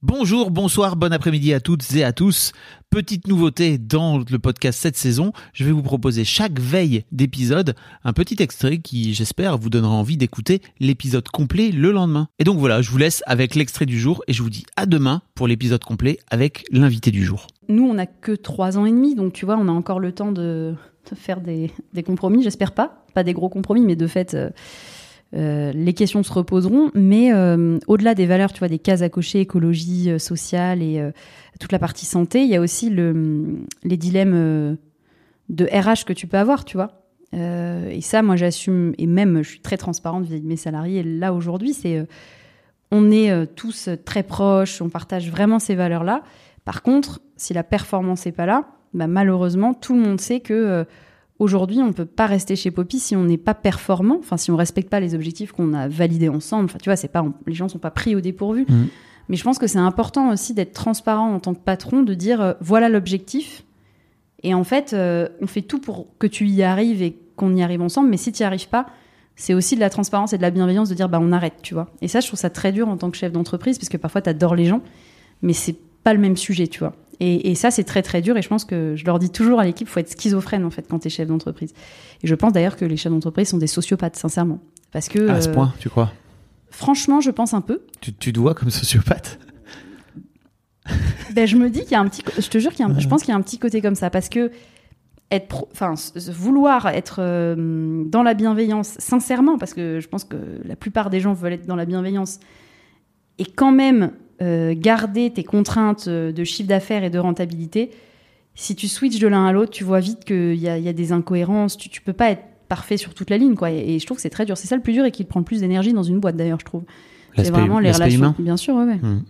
Bonjour, bonsoir, bon après-midi à toutes et à tous. Petite nouveauté dans le podcast cette saison, je vais vous proposer chaque veille d'épisode un petit extrait qui, j'espère, vous donnera envie d'écouter l'épisode complet le lendemain. Et donc voilà, je vous laisse avec l'extrait du jour et je vous dis à demain pour l'épisode complet avec l'invité du jour. Nous, on n'a que trois ans et demi, donc tu vois, on a encore le temps de, faire des, des compromis, j'espère pas. Pas des gros compromis, mais de fait... euh, euh, les questions se reposeront, mais euh, au-delà des valeurs, tu vois, des cases à cocher, écologie, euh, sociale et toute la partie santé, il y a aussi le, les dilemmes de RH que tu peux avoir, tu vois. Et ça, moi, j'assume, et même, je suis très transparente vis-à-vis de mes salariés. Là, aujourd'hui, c'est, on est tous très proches, on partage vraiment ces valeurs-là. Par contre, si la performance n'est pas là, bah, malheureusement, tout le monde sait que Aujourd'hui, on peut pas rester chez Poppy si on n'est pas performant, enfin si on respecte pas les objectifs qu'on a validés ensemble. Enfin, tu vois, c'est pas on- les gens sont pas pris au dépourvu. Mhm. Mais je pense que c'est important aussi d'être transparent en tant que patron, de dire euh, voilà l'objectif. Et en fait, euh, on fait tout pour que tu y arrives et qu'on y arrive ensemble. Mais si tu n'y arrives pas, c'est aussi de la transparence et de la bienveillance de dire bah on arrête, tu vois. Et ça, je trouve ça très dur en tant que chef d'entreprise parce que parfois tu adores les gens, mais c'est pas le même sujet, tu vois. Et, et ça, c'est très très dur. Et je pense que je leur dis toujours à l'équipe, faut être schizophrène en fait quand t'es chef d'entreprise. Et je pense d'ailleurs que les chefs d'entreprise sont des sociopathes, sincèrement, parce que À ce euh, point, tu crois? franchement, je pense un peu. tu, tu te vois comme sociopathe? Ben, je me dis qu'il y a un petit, je te jure qu'il y a un- je pense qu'il y a un petit côté comme ça parce que être, enfin, vouloir être euh, dans la bienveillance, sincèrement, parce que je pense que la plupart des gens veulent être dans la bienveillance, et quand même euh, garder tes contraintes euh, de chiffre d'affaires et de rentabilité. Si tu switches de l'un à l'autre, tu vois vite qu'il y y a des incohérences. Tu, tu peux pas être parfait sur toute la ligne, quoi. Et, et je trouve que c'est très dur. C'est ça le plus dur et qui prend le plus d'énergie dans une boîte, d'ailleurs, je trouve. C'est vraiment les relations. humain Bien sûr, ouais, ouais. Mhm.